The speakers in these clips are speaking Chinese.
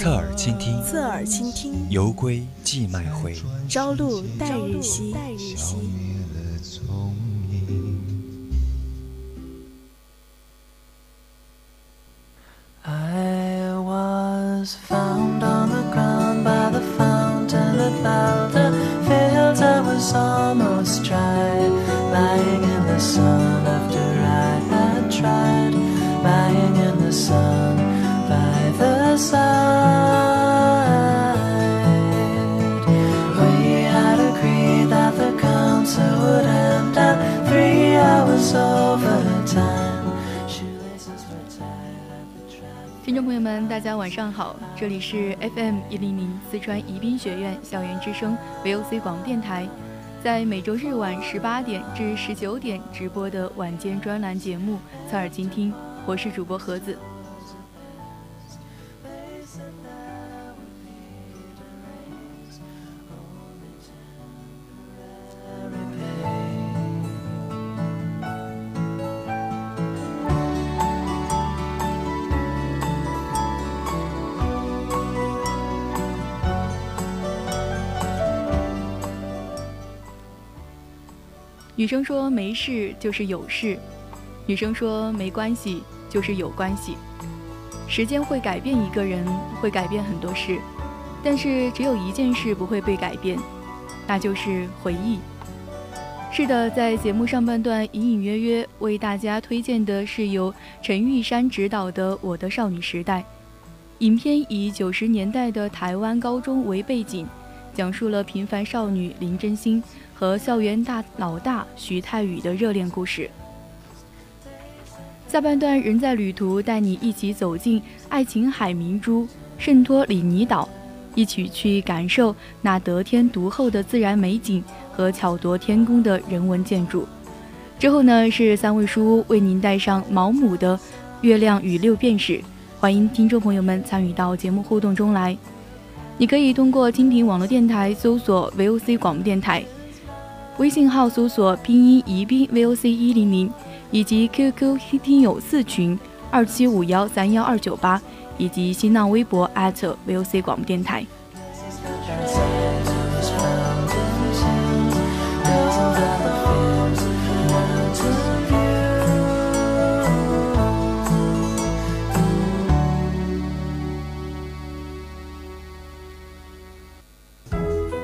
侧耳倾听，侧耳倾听。游归寄麦回，朝露待日晞。听朋友们，大家晚上好，这里是 FM 一零零四川宜宾学院校园之声 VOC 广播电台，在每周日晚十八点至十九点直播的晚间专栏节目《侧耳倾听》，我是主播盒子。女生说没事就是有事，女生说没关系就是有关系。时间会改变一个人，会改变很多事，但是只有一件事不会被改变，那就是回忆。是的，在节目上半段隐隐约约为大家推荐的是由陈玉珊执导的《我的少女时代》，影片以九十年代的台湾高中为背景，讲述了平凡少女林真心。和校园大老大徐太宇的热恋故事。下半段，人在旅途带你一起走进爱琴海明珠圣托里尼岛，一起去感受那得天独厚的自然美景和巧夺天工的人文建筑。之后呢，是三位书屋为您带上毛姆的《月亮与六便士》，欢迎听众朋友们参与到节目互动中来。你可以通过蜻蜓网络电台搜索 VOC 广播电台。微信号搜索拼音宜宾 VOC 一零零，以及 QQ 听友四群二七五幺三幺二九八，以及新浪微博 @VOC 广播电台。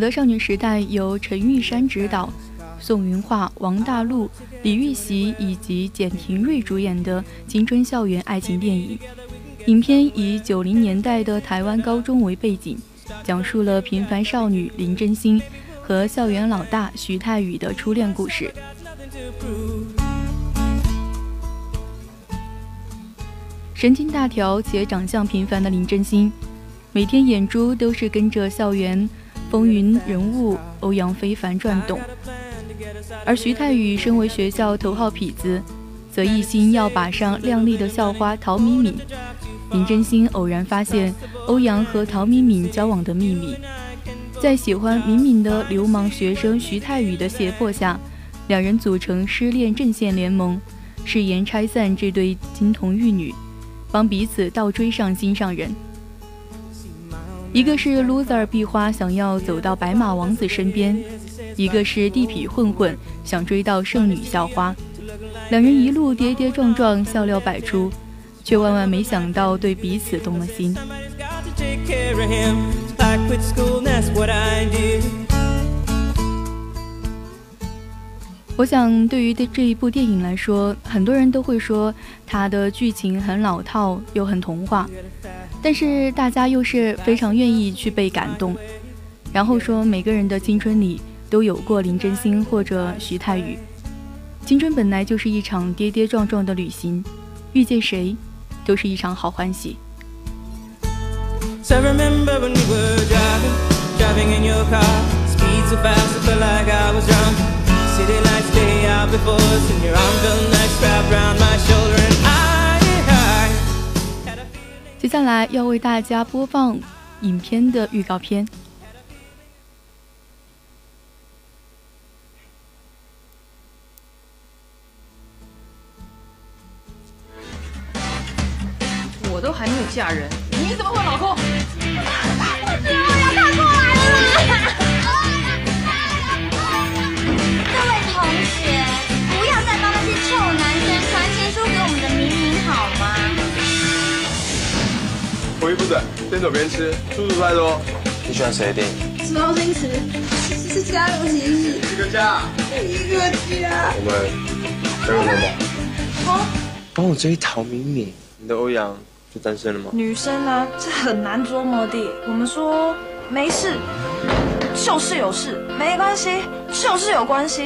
的少女时代由陈玉珊执导，宋云桦、王大陆、李玉玺以及简廷瑞主演的青春校园爱情电影。影片以九零年代的台湾高中为背景，讲述了平凡少女林真心和校园老大徐太宇的初恋故事。神经大条且长相平凡的林真心，每天眼珠都是跟着校园。风云人物欧阳非凡转动，而徐太宇身为学校头号痞子，则一心要把上靓丽的校花陶敏敏。林真心偶然发现欧阳和陶敏敏交往的秘密，在喜欢敏敏的流氓学生徐太宇的胁迫下，两人组成失恋阵线联盟，誓言拆散这对金童玉女，帮彼此倒追上心上人。一个是 loser 壁花想要走到白马王子身边，一个是地痞混混想追到圣女校花，两人一路跌跌撞撞，笑料百出，却万万没想到对彼此动了心。我想，对于这这一部电影来说，很多人都会说它的剧情很老套又很童话，但是大家又是非常愿意去被感动。然后说，每个人的青春里都有过林真心或者徐太宇。青春本来就是一场跌跌撞撞的旅行，遇见谁，都是一场好欢喜。接下来要为大家播放影片的预告片。我都还没有嫁人，你怎么会老公？边走边吃，速度快多。你喜欢谁的电影？是周星驰，是家有喜事。一个家，一个家。我们加入人吧。好，帮我追陶敏敏。你的欧阳就单身了吗？女生呢，这很难捉摸的。我们说没事，就是有事；没关系，就是有关系。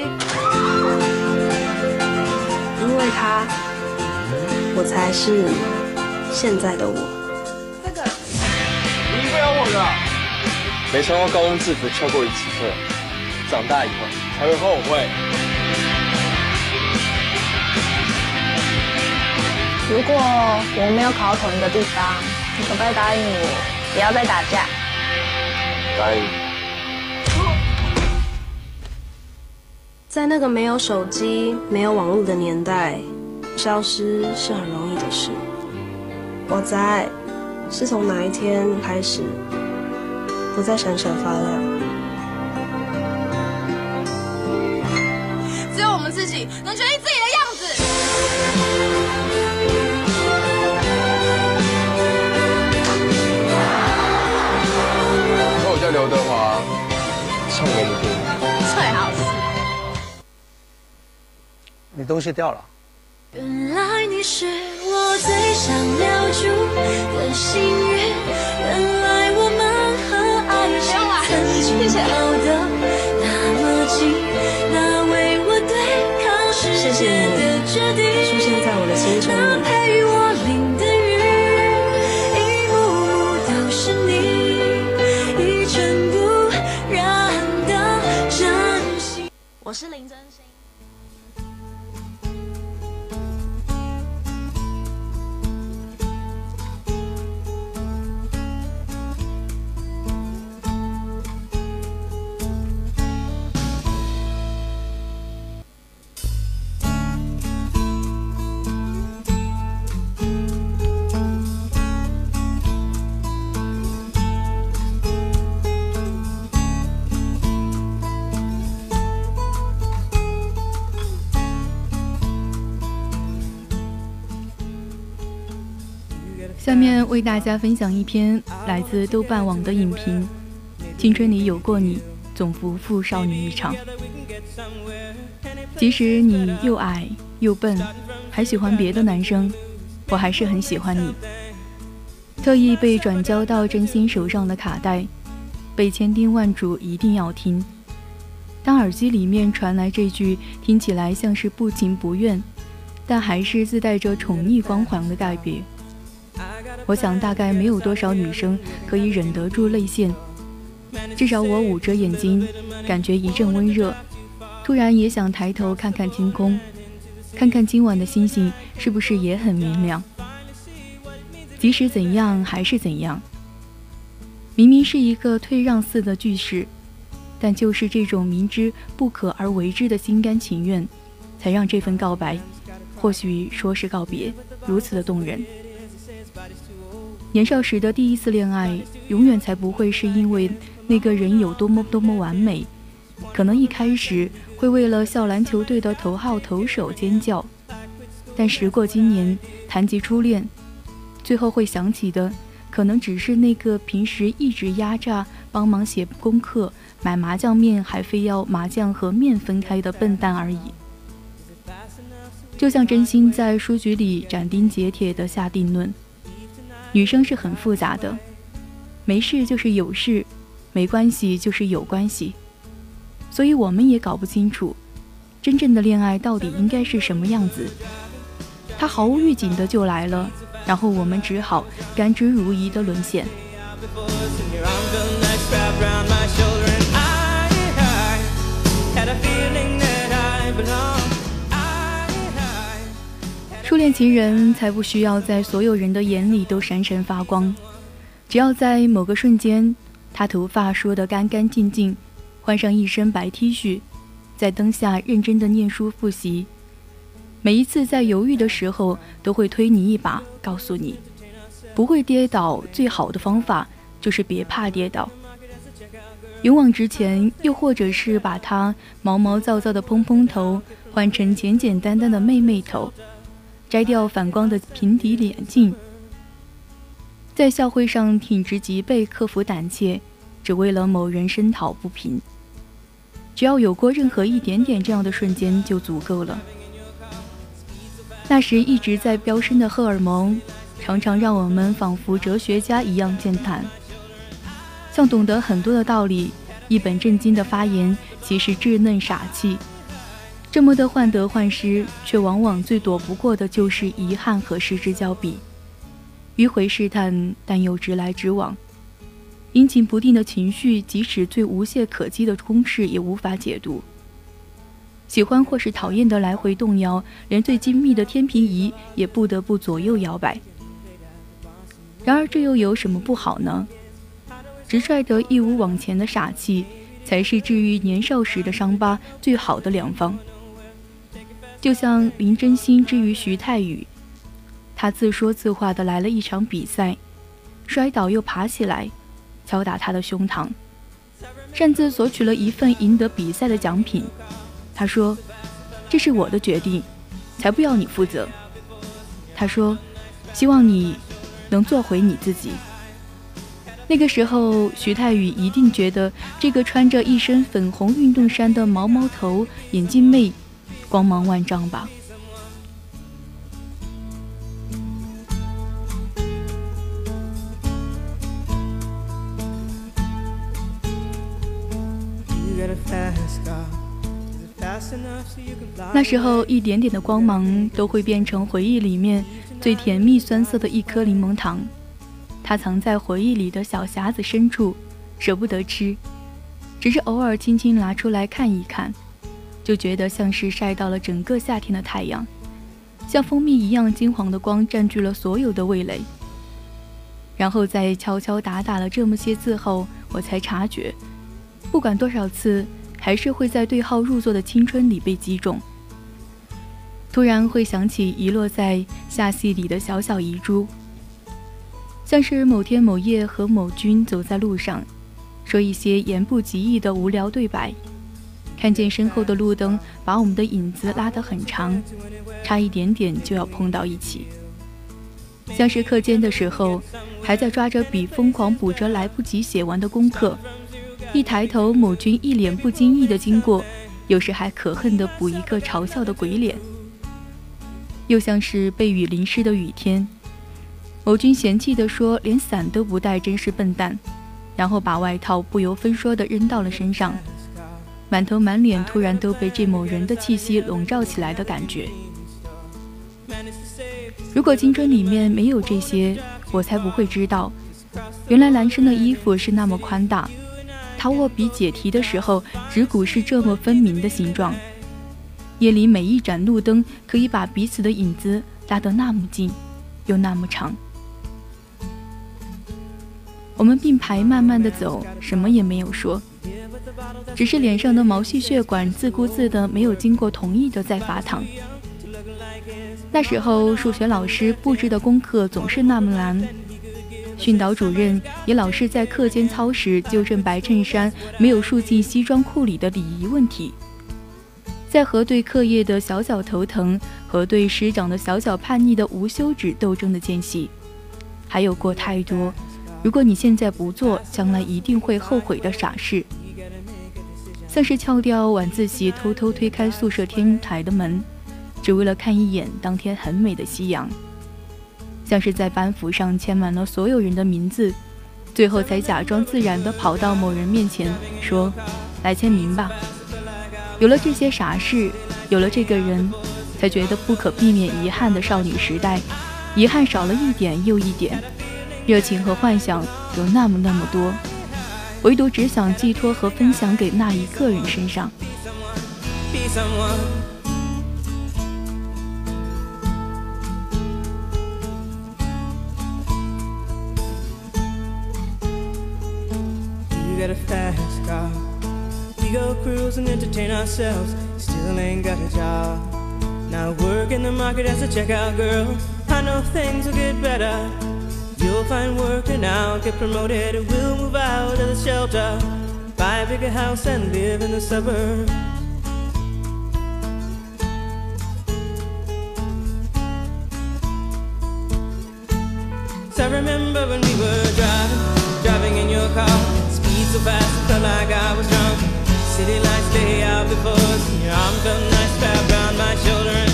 因为他，我才是现在的我。没穿过高中制服翘过一次课，长大以后才会后悔。如果我们没有考到同一个地方，你可不可以答应我，不要再打架？答应。在那个没有手机、没有网络的年代，消失是很容易的事。我在，是从哪一天开始？不再闪闪发亮。只有我们自己能决定自己的样子。那我叫刘德华，唱给你听。最好是。你东西掉了。原来你是我最想留住下面为大家分享一篇来自豆瓣网的影评：青春里有过你，总不负少女一场。即使你又矮又笨，还喜欢别的男生，我还是很喜欢你。特意被转交到真心手上的卡带，被千叮万嘱一定要听。当耳机里面传来这句听起来像是不情不愿，但还是自带着宠溺光环的告别。我想，大概没有多少女生可以忍得住泪腺。至少我捂着眼睛，感觉一阵温热，突然也想抬头看看天空，看看今晚的星星是不是也很明亮。即使怎样，还是怎样。明明是一个退让似的句式，但就是这种明知不可而为之的心甘情愿，才让这份告白，或许说是告别，如此的动人。年少时的第一次恋爱，永远才不会是因为那个人有多么多么完美，可能一开始会为了校篮球队的头号投手尖叫，但时过今年，谈及初恋，最后会想起的，可能只是那个平时一直压榨、帮忙写功课、买麻酱面还非要麻酱和面分开的笨蛋而已。就像真心在书局里斩钉截铁地下定论：女生是很复杂的，没事就是有事，没关系就是有关系。所以我们也搞不清楚，真正的恋爱到底应该是什么样子。他毫无预警的就来了，然后我们只好甘之如饴的沦陷。初恋情人才不需要在所有人的眼里都闪闪发光，只要在某个瞬间，他头发梳得干干净净。换上一身白 T 恤，在灯下认真的念书复习。每一次在犹豫的时候，都会推你一把，告诉你，不会跌倒，最好的方法就是别怕跌倒，勇往直前。又或者是把他毛毛躁躁的蓬蓬头换成简简单单的妹妹头，摘掉反光的平底眼镜，在校会上挺直脊背，克服胆怯，只为了某人声讨不平。只要有过任何一点点这样的瞬间就足够了。那时一直在飙升的荷尔蒙，常常让我们仿佛哲学家一样健谈，像懂得很多的道理，一本正经的发言，其实稚嫩傻气。这么的患得患失，却往往最躲不过的就是遗憾和失之交臂。迂回试探，但又直来直往。阴晴不定的情绪，即使最无懈可击的公式也无法解读。喜欢或是讨厌的来回动摇，连最精密的天平仪也不得不左右摇摆。然而，这又有什么不好呢？直率的一无往前的傻气，才是治愈年少时的伤疤最好的良方。就像林真心之于徐太宇，他自说自话的来了一场比赛，摔倒又爬起来。敲打他的胸膛，擅自索取了一份赢得比赛的奖品。他说：“这是我的决定，才不要你负责。”他说：“希望你能做回你自己。”那个时候，徐太宇一定觉得这个穿着一身粉红运动衫的毛毛头眼镜妹，光芒万丈吧。那时候，一点点的光芒都会变成回忆里面最甜蜜酸涩的一颗柠檬糖，它藏在回忆里的小匣子深处，舍不得吃，只是偶尔轻轻拿出来看一看，就觉得像是晒到了整个夏天的太阳，像蜂蜜一样金黄的光占据了所有的味蕾。然后在敲敲打打了这么些字后，我才察觉。不管多少次，还是会在对号入座的青春里被击中。突然会想起遗落在下戏里的小小遗珠，像是某天某夜和某君走在路上，说一些言不及义的无聊对白，看见身后的路灯把我们的影子拉得很长，差一点点就要碰到一起。像是课间的时候，还在抓着笔疯狂补着来不及写完的功课。一抬头，某君一脸不经意的经过，有时还可恨的补一个嘲笑的鬼脸。又像是被雨淋湿的雨天，某君嫌弃的说：“连伞都不带，真是笨蛋。”然后把外套不由分说的扔到了身上，满头满脸突然都被这某人的气息笼罩起来的感觉。如果青春里面没有这些，我才不会知道，原来男生的衣服是那么宽大。他握笔解题的时候，指骨是这么分明的形状。夜里每一盏路灯可以把彼此的影子拉得那么近，又那么长。我们并排慢慢的走，什么也没有说，只是脸上的毛细血管自顾自的没有经过同意的在发烫。那时候数学老师布置的功课总是那么难。训导主任也老是在课间操时纠正白衬衫没有束进西装裤里的礼仪问题，在核对课业的小小头疼和对师长的小小叛逆的无休止斗争的间隙，还有过太多，如果你现在不做，将来一定会后悔的傻事。像是翘掉晚自习，偷偷推开宿舍天台的门，只为了看一眼当天很美的夕阳；像是在班服上签满了所有人的名字，最后才假装自然地跑到某人面前说：“来签名吧。”有了这些傻事，有了这个人，才觉得不可避免遗憾的少女时代，遗憾少了一点又一点，热情和幻想有那么那么多。唯独只想寄托和分享给那一个人身上。You got a fast car. We go cruise and entertain ourselves. Still ain't got a job. Now work in the market as a checkout girl. I know things will get better. You'll find work and I'll get promoted. and We'll move out of the shelter, buy a bigger house and live in the suburbs. I remember when we were driving, driving in your car, speed so fast, it felt like I was drunk. City lights lay out before us, and your arm felt nice wrapped around my shoulder,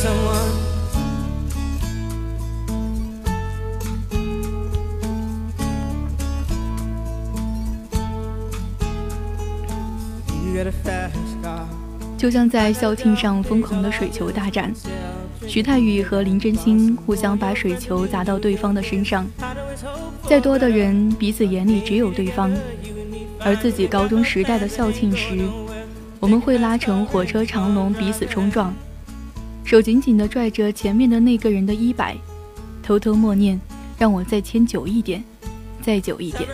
someone. You got a fast car. 就像在校庆上疯狂的水球大战，徐太宇和林真心互相把水球砸到对方的身上。再多的人，彼此眼里只有对方。而自己高中时代的校庆时，我们会拉成火车长龙，彼此冲撞，手紧紧地拽着前面的那个人的衣摆，偷偷默念：“让我再牵久一点，再久一点。”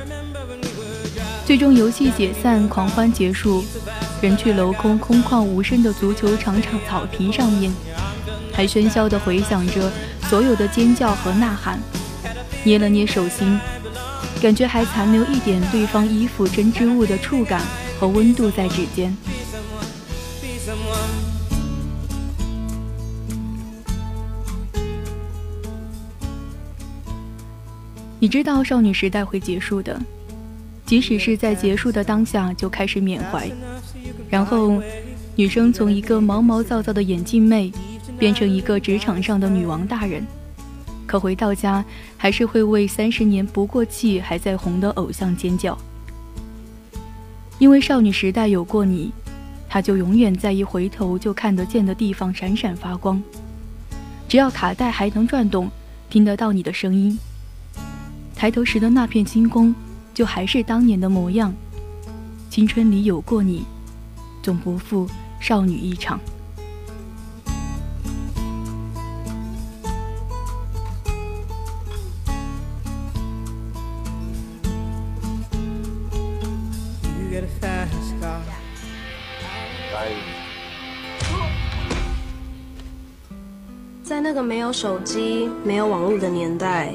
最终游戏解散，狂欢结束，人去楼空，空旷无声的足球场场草坪上面，还喧嚣地回响着所有的尖叫和呐喊。捏了捏手心，感觉还残留一点对方衣服针织物的触感和温度在指尖。你知道少女时代会结束的。即使是在结束的当下就开始缅怀，然后女生从一个毛毛躁躁的眼镜妹，变成一个职场上的女王大人，可回到家还是会为三十年不过气还在红的偶像尖叫。因为少女时代有过你，她就永远在一回头就看得见的地方闪闪发光。只要卡带还能转动，听得到你的声音，抬头时的那片星空。就还是当年的模样，青春里有过你，总不负少女一场。在那个没有手机、没有网络的年代。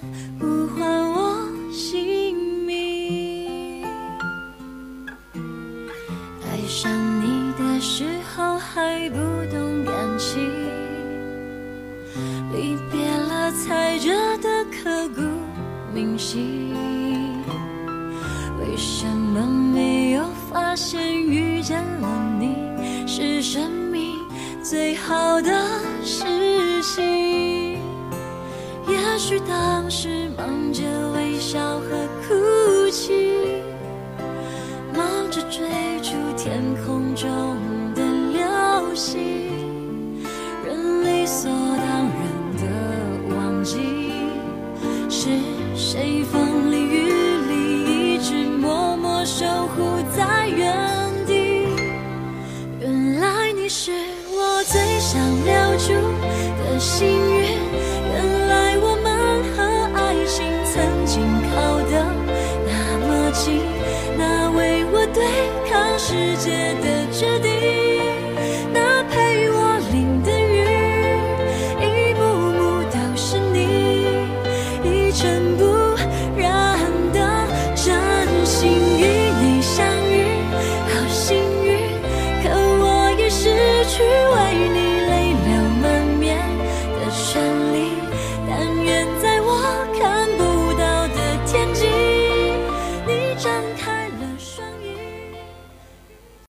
发现遇见了你是生命最好的事情。也许当时忙着微笑和哭泣忙着追逐天空中的流星。世界的